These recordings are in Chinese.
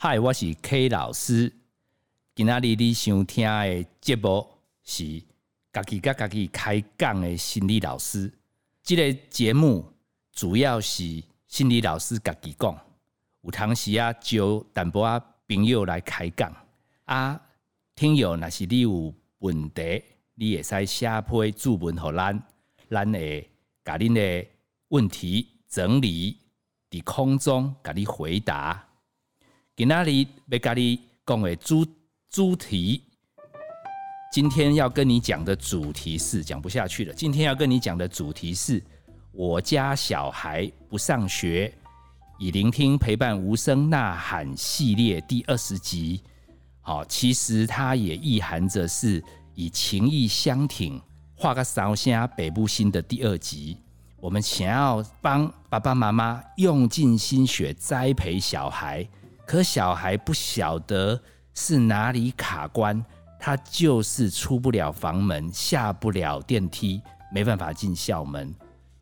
嗨，我是 K 老师。今仔日你想听的节目是家己甲家己开讲的心理老师。即个节目主要是心理老师家己讲，有当时啊招淡薄啊朋友来开讲啊。听友若是你有问题，你会使写批注文互咱，咱会甲恁的问题整理伫空中，甲你回答。今仔日要甲你讲的主主题，今天要跟你讲的主题是讲不下去了。今天要跟你讲的主题是我家小孩不上学，以聆听陪伴无声呐喊系列第二十集。好，其实它也意含着是以情意相挺画个烧香北部新的第二集。我们想要帮爸爸妈妈用尽心血栽培小孩，可小孩不晓得是哪里卡关，他就是出不了房门，下不了电梯，没办法进校门。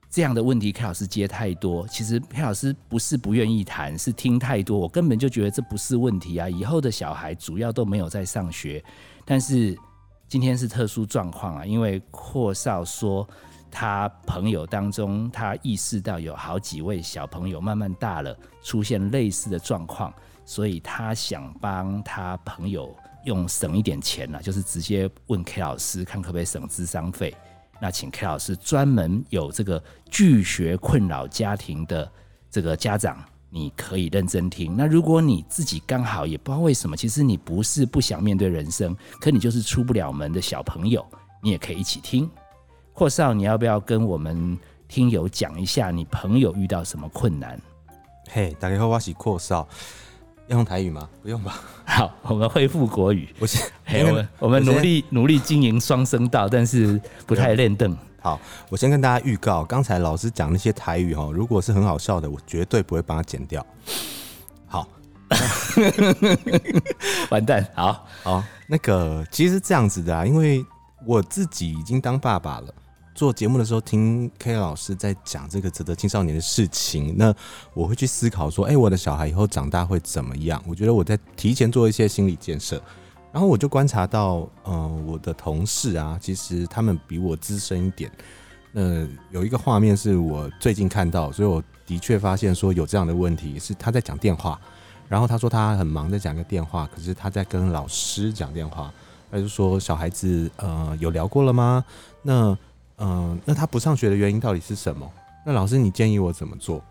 这样的问题，K 老师接太多。其实 K 老师不是不愿意谈，是听太多。我根本就觉得这不是问题啊！以后的小孩主要都没有在上学，但是今天是特殊状况啊，因为阔少说他朋友当中，他意识到有好几位小朋友慢慢大了，出现类似的状况，所以他想帮他朋友用省一点钱啊，就是直接问 K 老师看可不可以省智商费。那请 K 老师专门有这个拒学困扰家庭的这个家长，你可以认真听。那如果你自己刚好也不知道为什么，其实你不是不想面对人生，可你就是出不了门的小朋友，你也可以一起听。阔少，你要不要跟我们听友讲一下你朋友遇到什么困难？嘿，大家好，我是阔少。要用台语吗？不用吧。好，我们恢复国语。我先，我们我们努力努力经营双声道，但是不太练凳。好，我先跟大家预告，刚才老师讲那些台语哈，如果是很好笑的，我绝对不会帮他剪掉。好，完蛋。好好，那个其实这样子的啊，因为我自己已经当爸爸了。做节目的时候，听 K 老师在讲这个值得青少年的事情，那我会去思考说，哎，我的小孩以后长大会怎么样？我觉得我在提前做一些心理建设，然后我就观察到，嗯，我的同事啊，其实他们比我资深一点。那有一个画面是我最近看到，所以我的确发现说有这样的问题，是他在讲电话，然后他说他很忙在讲个电话，可是他在跟老师讲电话，他就说小孩子呃有聊过了吗？那嗯，那他不上学的原因到底是什么？那老师，你建议我怎么做？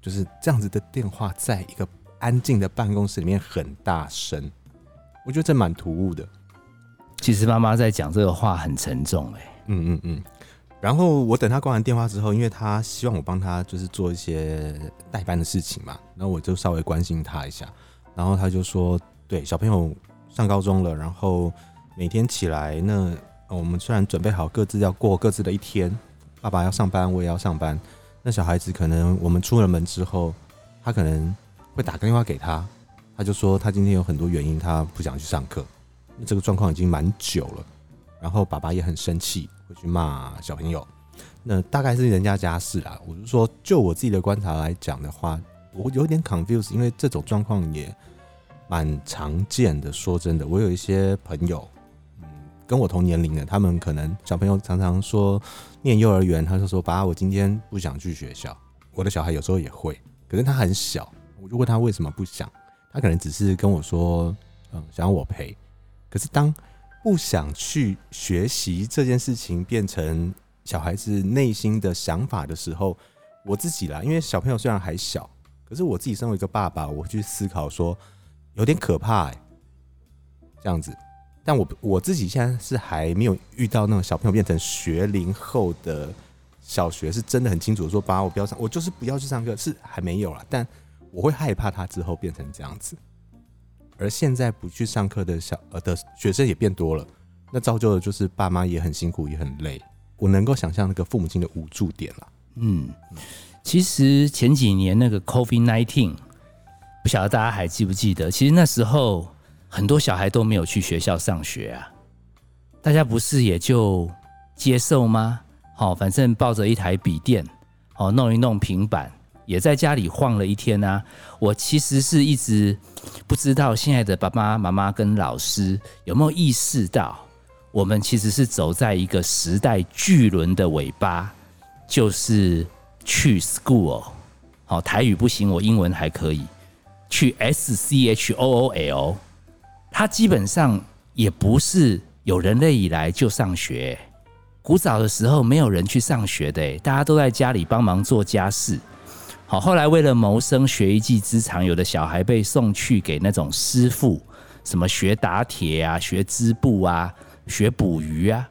就是这样子的电话，在一个安静的办公室里面很大声，我觉得这蛮突兀的。其实妈妈在讲这个话很沉重，哎，嗯嗯嗯。然后我等他挂完电话之后，因为他希望我帮他就是做一些代班的事情嘛，然后我就稍微关心他一下，然后他就说：“对，小朋友上高中了，然后每天起来那。”我们虽然准备好各自要过各自的一天，爸爸要上班，我也要上班。那小孩子可能我们出了门之后，他可能会打个电话给他，他就说他今天有很多原因，他不想去上课。这个状况已经蛮久了，然后爸爸也很生气，会去骂小朋友。那大概是人家家事啦。我是说，就我自己的观察来讲的话，我有点 confused，因为这种状况也蛮常见的。说真的，我有一些朋友。跟我同年龄的，他们可能小朋友常常说念幼儿园，他就说：“爸，我今天不想去学校。”我的小孩有时候也会，可是他很小，我就问他为什么不想，他可能只是跟我说：“嗯，想要我陪。”可是当不想去学习这件事情变成小孩子内心的想法的时候，我自己啦，因为小朋友虽然还小，可是我自己身为一个爸爸，我去思考说有点可怕哎，这样子。但我我自己现在是还没有遇到那种小朋友变成学龄后的小学，是真的很清楚说，爸，我不要上，我就是不要去上课，是还没有了。但我会害怕他之后变成这样子。而现在不去上课的小呃的学生也变多了，那造就的就是爸妈也很辛苦，也很累。我能够想象那个父母亲的无助点了。嗯，其实前几年那个 COVID nineteen，不晓得大家还记不记得？其实那时候。很多小孩都没有去学校上学啊，大家不是也就接受吗？好，反正抱着一台笔电，好弄一弄平板，也在家里晃了一天啊。我其实是一直不知道现在的爸爸妈妈跟老师有没有意识到，我们其实是走在一个时代巨轮的尾巴，就是去 school。好，台语不行，我英文还可以。去 S C H O O L，它基本上也不是有人类以来就上学。古早的时候没有人去上学的，大家都在家里帮忙做家事。好，后来为了谋生，学一技之长，有的小孩被送去给那种师傅，什么学打铁啊，学织布啊，学捕鱼啊。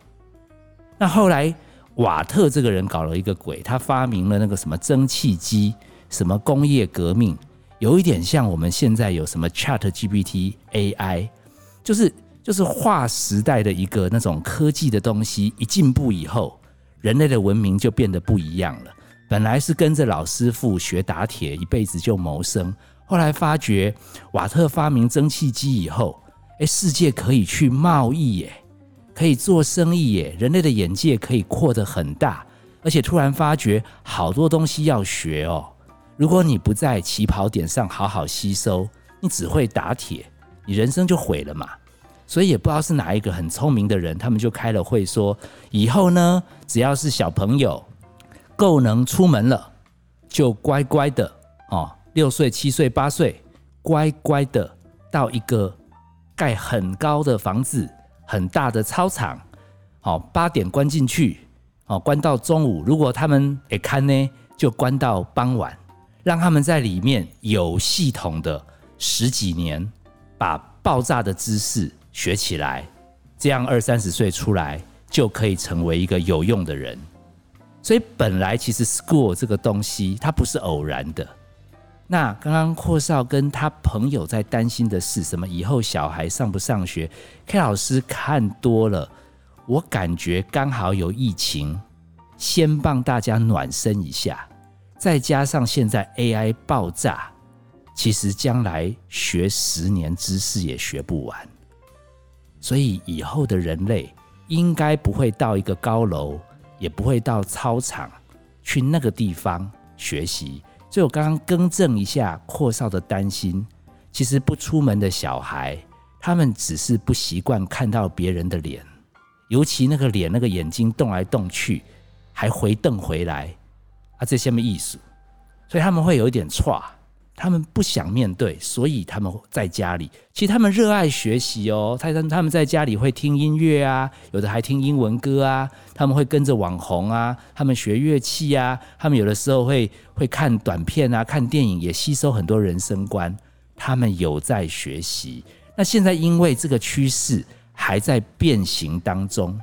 那后来瓦特这个人搞了一个鬼，他发明了那个什么蒸汽机，什么工业革命。有一点像我们现在有什么 Chat GPT AI，就是就是划时代的一个那种科技的东西，一进步以后，人类的文明就变得不一样了。本来是跟着老师傅学打铁，一辈子就谋生，后来发觉瓦特发明蒸汽机以后，哎，世界可以去贸易耶，可以做生意耶，人类的眼界可以扩得很大，而且突然发觉好多东西要学哦。如果你不在起跑点上好好吸收，你只会打铁，你人生就毁了嘛。所以也不知道是哪一个很聪明的人，他们就开了会说，以后呢，只要是小朋友够能出门了，就乖乖的哦，六岁、七岁、八岁，乖乖的到一个盖很高的房子、很大的操场，哦，八点关进去，哦，关到中午。如果他们也看呢，就关到傍晚。让他们在里面有系统的十几年，把爆炸的知识学起来，这样二三十岁出来就可以成为一个有用的人。所以本来其实 school 这个东西它不是偶然的。那刚刚阔少跟他朋友在担心的是什么？以后小孩上不上学？K 老师看多了，我感觉刚好有疫情，先帮大家暖身一下。再加上现在 AI 爆炸，其实将来学十年知识也学不完，所以以后的人类应该不会到一个高楼，也不会到操场去那个地方学习。所以我刚刚更正一下阔少的担心，其实不出门的小孩，他们只是不习惯看到别人的脸，尤其那个脸、那个眼睛动来动去，还回瞪回来。啊，这下面艺术，所以他们会有一点错，他们不想面对，所以他们在家里。其实他们热爱学习哦，他他们在家里会听音乐啊，有的还听英文歌啊，他们会跟着网红啊，他们学乐器啊，他们有的时候会会看短片啊，看电影，也吸收很多人生观。他们有在学习。那现在因为这个趋势还在变形当中，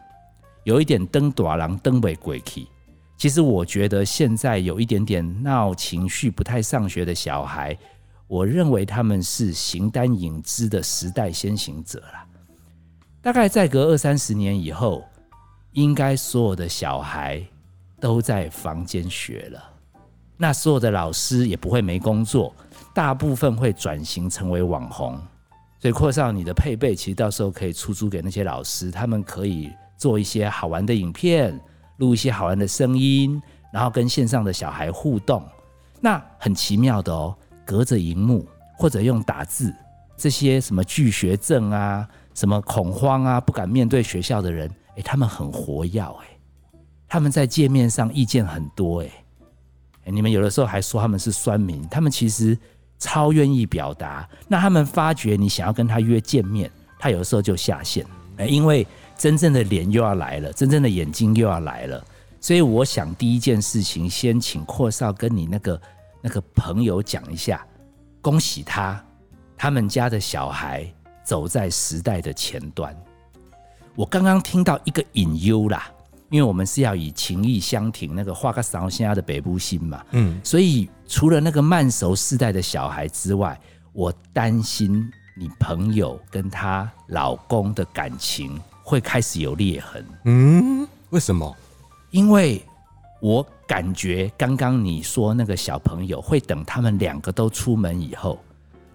有一点登短廊登尾鬼气。其实我觉得现在有一点点闹情绪、不太上学的小孩，我认为他们是形单影只的时代先行者了。大概再隔二三十年以后，应该所有的小孩都在房间学了，那所有的老师也不会没工作，大部分会转型成为网红。所以阔少，你的配备其实到时候可以出租给那些老师，他们可以做一些好玩的影片。录一些好玩的声音，然后跟线上的小孩互动，那很奇妙的哦。隔着荧幕或者用打字，这些什么拒学症啊，什么恐慌啊，不敢面对学校的人，哎，他们很活跃，哎，他们在界面上意见很多，哎，你们有的时候还说他们是酸民，他们其实超愿意表达。那他们发觉你想要跟他约见面，他有的时候就下线，哎，因为。真正的脸又要来了，真正的眼睛又要来了，所以我想第一件事情，先请阔少跟你那个那个朋友讲一下，恭喜他，他们家的小孩走在时代的前端。我刚刚听到一个隐忧啦，因为我们是要以情义相挺，那个画个勺现在的北部心嘛，嗯，所以除了那个慢熟世代的小孩之外，我担心你朋友跟她老公的感情。会开始有裂痕，嗯，为什么？因为我感觉刚刚你说那个小朋友会等他们两个都出门以后，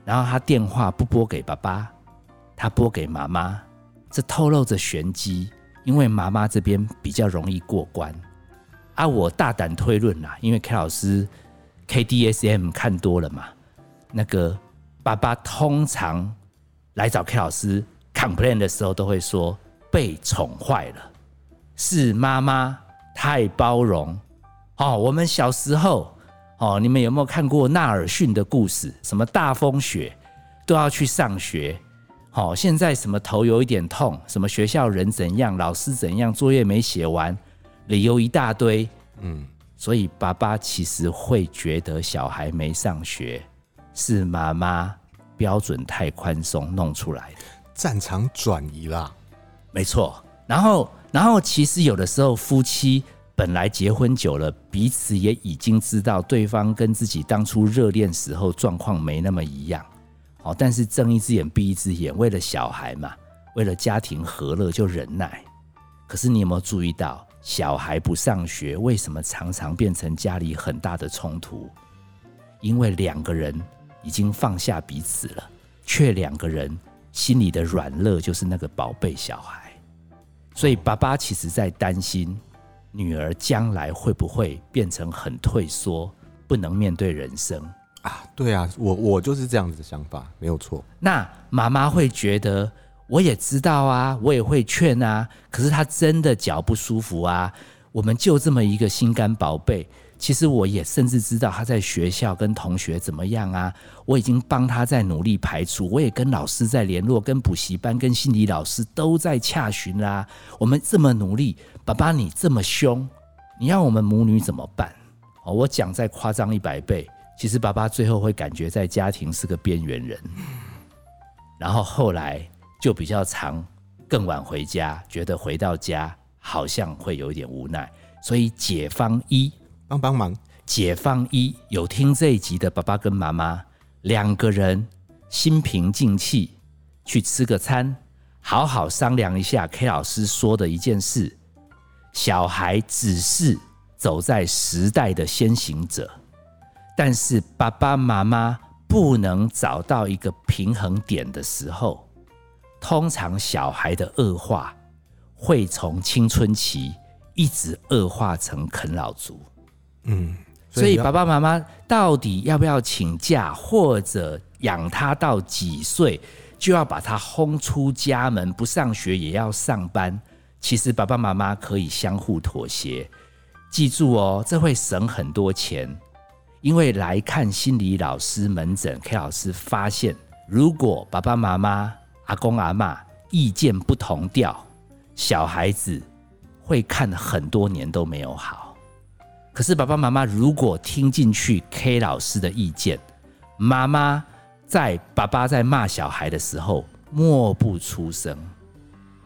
然后他电话不拨给爸爸，他拨给妈妈，这透露着玄机，因为妈妈这边比较容易过关。啊，我大胆推论啦，因为 K 老师 KDSM 看多了嘛，那个。爸爸通常来找 K 老师 complain 的时候，都会说被宠坏了，是妈妈太包容。哦，我们小时候，哦，你们有没有看过纳尔逊的故事？什么大风雪都要去上学。好，现在什么头有一点痛，什么学校人怎样，老师怎样，作业没写完，理由一大堆。嗯，所以爸爸其实会觉得小孩没上学是妈妈标准太宽松弄出来的，战场转移啦。没错。然后，然后其实有的时候夫妻本来结婚久了，彼此也已经知道对方跟自己当初热恋时候状况没那么一样。哦，但是睁一只眼闭一只眼，为了小孩嘛，为了家庭和乐就忍耐。可是你有没有注意到，小孩不上学，为什么常常变成家里很大的冲突？因为两个人已经放下彼此了，却两个人心里的软肋就是那个宝贝小孩。所以爸爸其实在担心女儿将来会不会变成很退缩，不能面对人生。啊，对啊，我我就是这样子的想法，没有错。那妈妈会觉得，我也知道啊，我也会劝啊，可是他真的脚不舒服啊。我们就这么一个心肝宝贝，其实我也甚至知道他在学校跟同学怎么样啊。我已经帮他在努力排除，我也跟老师在联络，跟补习班、跟心理老师都在洽询啦。我们这么努力，爸爸你这么凶，你让我们母女怎么办？哦，我讲再夸张一百倍。其实爸爸最后会感觉在家庭是个边缘人，然后后来就比较长，更晚回家，觉得回到家好像会有一点无奈。所以解方一帮帮忙，解放一有听这一集的爸爸跟妈妈两个人心平静气去吃个餐，好好商量一下 K 老师说的一件事：小孩只是走在时代的先行者。但是爸爸妈妈不能找到一个平衡点的时候，通常小孩的恶化会从青春期一直恶化成啃老族。嗯，所以爸爸妈妈到底要不要请假，或者养他到几岁就要把他轰出家门，不上学也要上班？其实爸爸妈妈可以相互妥协。记住哦，这会省很多钱。因为来看心理老师门诊，K 老师发现，如果爸爸妈妈、阿公阿妈意见不同调，小孩子会看很多年都没有好。可是爸爸妈妈如果听进去 K 老师的意见，妈妈在爸爸在骂小孩的时候默不出声，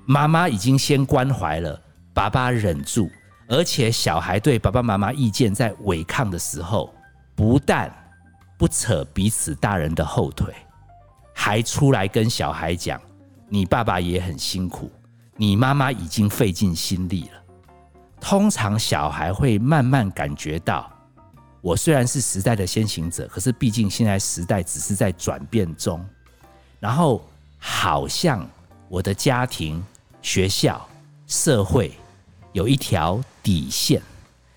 妈妈已经先关怀了，爸爸忍住，而且小孩对爸爸妈妈意见在违抗的时候。不但不扯彼此大人的后腿，还出来跟小孩讲：“你爸爸也很辛苦，你妈妈已经费尽心力了。”通常小孩会慢慢感觉到，我虽然是时代的先行者，可是毕竟现在时代只是在转变中，然后好像我的家庭、学校、社会有一条底线。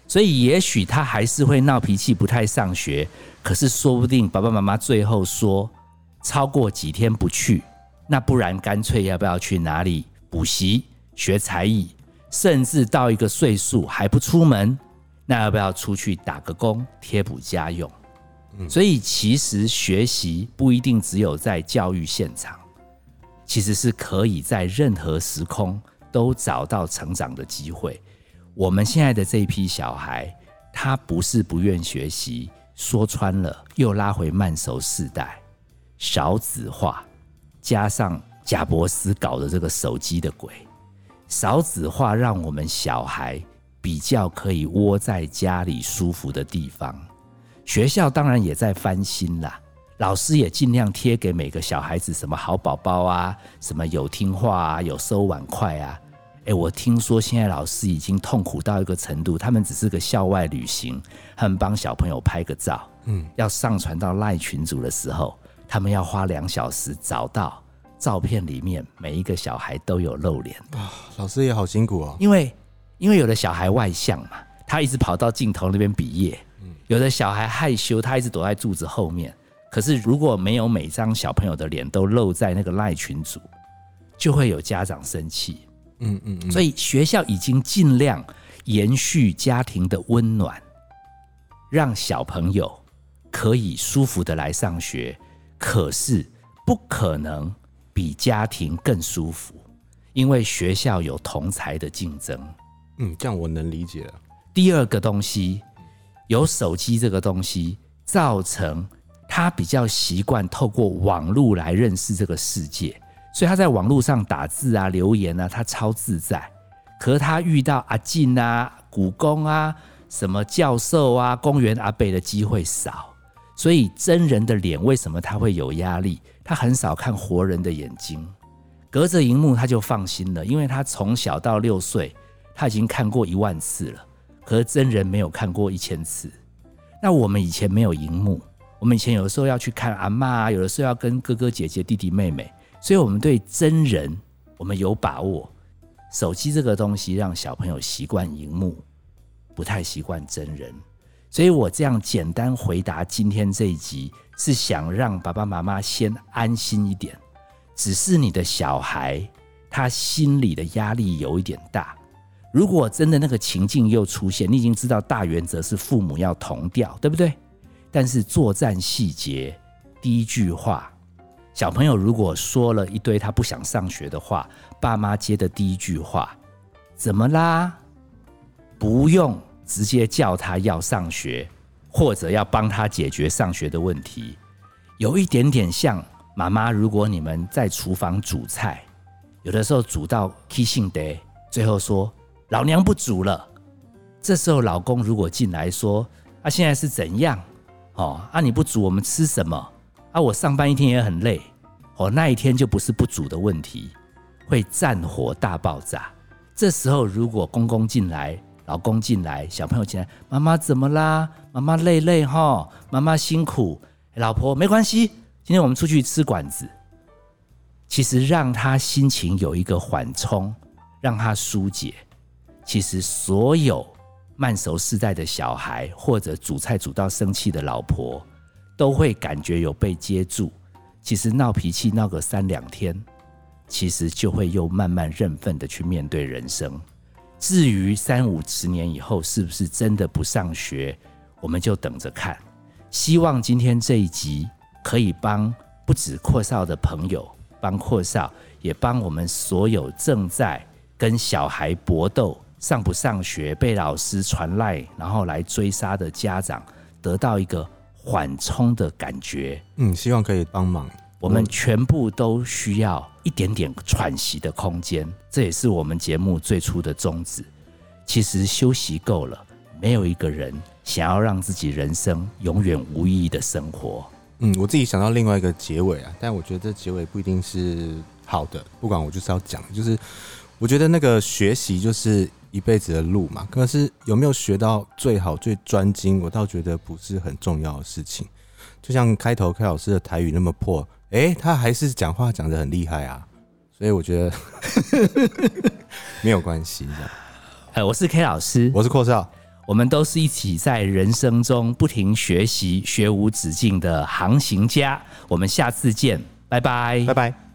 所以，也许他还是会闹脾气，不太上学。可是，说不定爸爸妈妈最后说，超过几天不去，那不然干脆要不要去哪里补习、学才艺，甚至到一个岁数还不出门，那要不要出去打个工贴补家用？所以，其实学习不一定只有在教育现场，其实是可以在任何时空都找到成长的机会。我们现在的这一批小孩，他不是不愿学习，说穿了又拉回慢熟世代，少子化，加上贾伯斯搞的这个手机的鬼，少子化让我们小孩比较可以窝在家里舒服的地方，学校当然也在翻新啦，老师也尽量贴给每个小孩子什么好宝宝啊，什么有听话啊，有收碗筷啊。哎，我听说现在老师已经痛苦到一个程度，他们只是个校外旅行，他们帮小朋友拍个照，嗯，要上传到赖群组的时候，他们要花两小时找到照片里面每一个小孩都有露脸啊。老师也好辛苦哦，因为因为有的小孩外向嘛，他一直跑到镜头那边比耶，有的小孩害羞，他一直躲在柱子后面，可是如果没有每张小朋友的脸都露在那个赖群组，就会有家长生气。嗯嗯嗯，所以学校已经尽量延续家庭的温暖，让小朋友可以舒服的来上学。可是不可能比家庭更舒服，因为学校有同才的竞争。嗯，这样我能理解了。第二个东西，有手机这个东西，造成他比较习惯透过网络来认识这个世界，所以他在网络上打字啊、留言啊，他超自在。可是他遇到阿进啊、古公啊、什么教授啊、公园阿贝的机会少，所以真人的脸为什么他会有压力？他很少看活人的眼睛，隔着荧幕他就放心了，因为他从小到六岁，他已经看过一万次了。和真人没有看过一千次，那我们以前没有荧幕，我们以前有的时候要去看阿妈，有的时候要跟哥哥姐姐、弟弟妹妹，所以我们对真人我们有把握。手机这个东西让小朋友习惯荧幕，不太习惯真人，所以我这样简单回答今天这一集，是想让爸爸妈妈先安心一点。只是你的小孩他心里的压力有一点大。如果真的那个情境又出现，你已经知道大原则是父母要同调，对不对？但是作战细节，第一句话，小朋友如果说了一堆他不想上学的话，爸妈接的第一句话，怎么啦？不用直接叫他要上学，或者要帮他解决上学的问题，有一点点像妈妈，如果你们在厨房煮菜，有的时候煮到 kissing day，最后说。老娘不煮了。这时候老公如果进来说：“啊，现在是怎样？哦，啊你不煮，我们吃什么？啊，我上班一天也很累。哦，那一天就不是不煮的问题，会战火大爆炸。这时候如果公公进来，老公进来，小朋友进来，妈妈怎么啦？妈妈累累哈，妈妈辛苦。老婆没关系，今天我们出去吃馆子。其实让他心情有一个缓冲，让他疏解。”其实，所有慢熟世代的小孩，或者煮菜煮到生气的老婆，都会感觉有被接住。其实闹脾气闹个三两天，其实就会又慢慢认份的去面对人生。至于三五十年以后是不是真的不上学，我们就等着看。希望今天这一集可以帮不止阔少的朋友，帮阔少，也帮我们所有正在跟小孩搏斗。上不上学被老师传赖，然后来追杀的家长，得到一个缓冲的感觉。嗯，希望可以帮忙。我们全部都需要一点点喘息的空间，这也是我们节目最初的宗旨。其实休息够了，没有一个人想要让自己人生永远无意义的生活。嗯，我自己想到另外一个结尾啊，但我觉得这结尾不一定是好的。不管我就是要讲，就是我觉得那个学习就是。一辈子的路嘛，可是有没有学到最好、最专精，我倒觉得不是很重要的事情。就像开头开老师的台语那么破，哎，他还是讲话讲的很厉害啊，所以我觉得 没有关系。哎，我是 K 老师，我是阔少，我们都是一起在人生中不停学习、学无止境的航行家。我们下次见，拜拜，拜拜。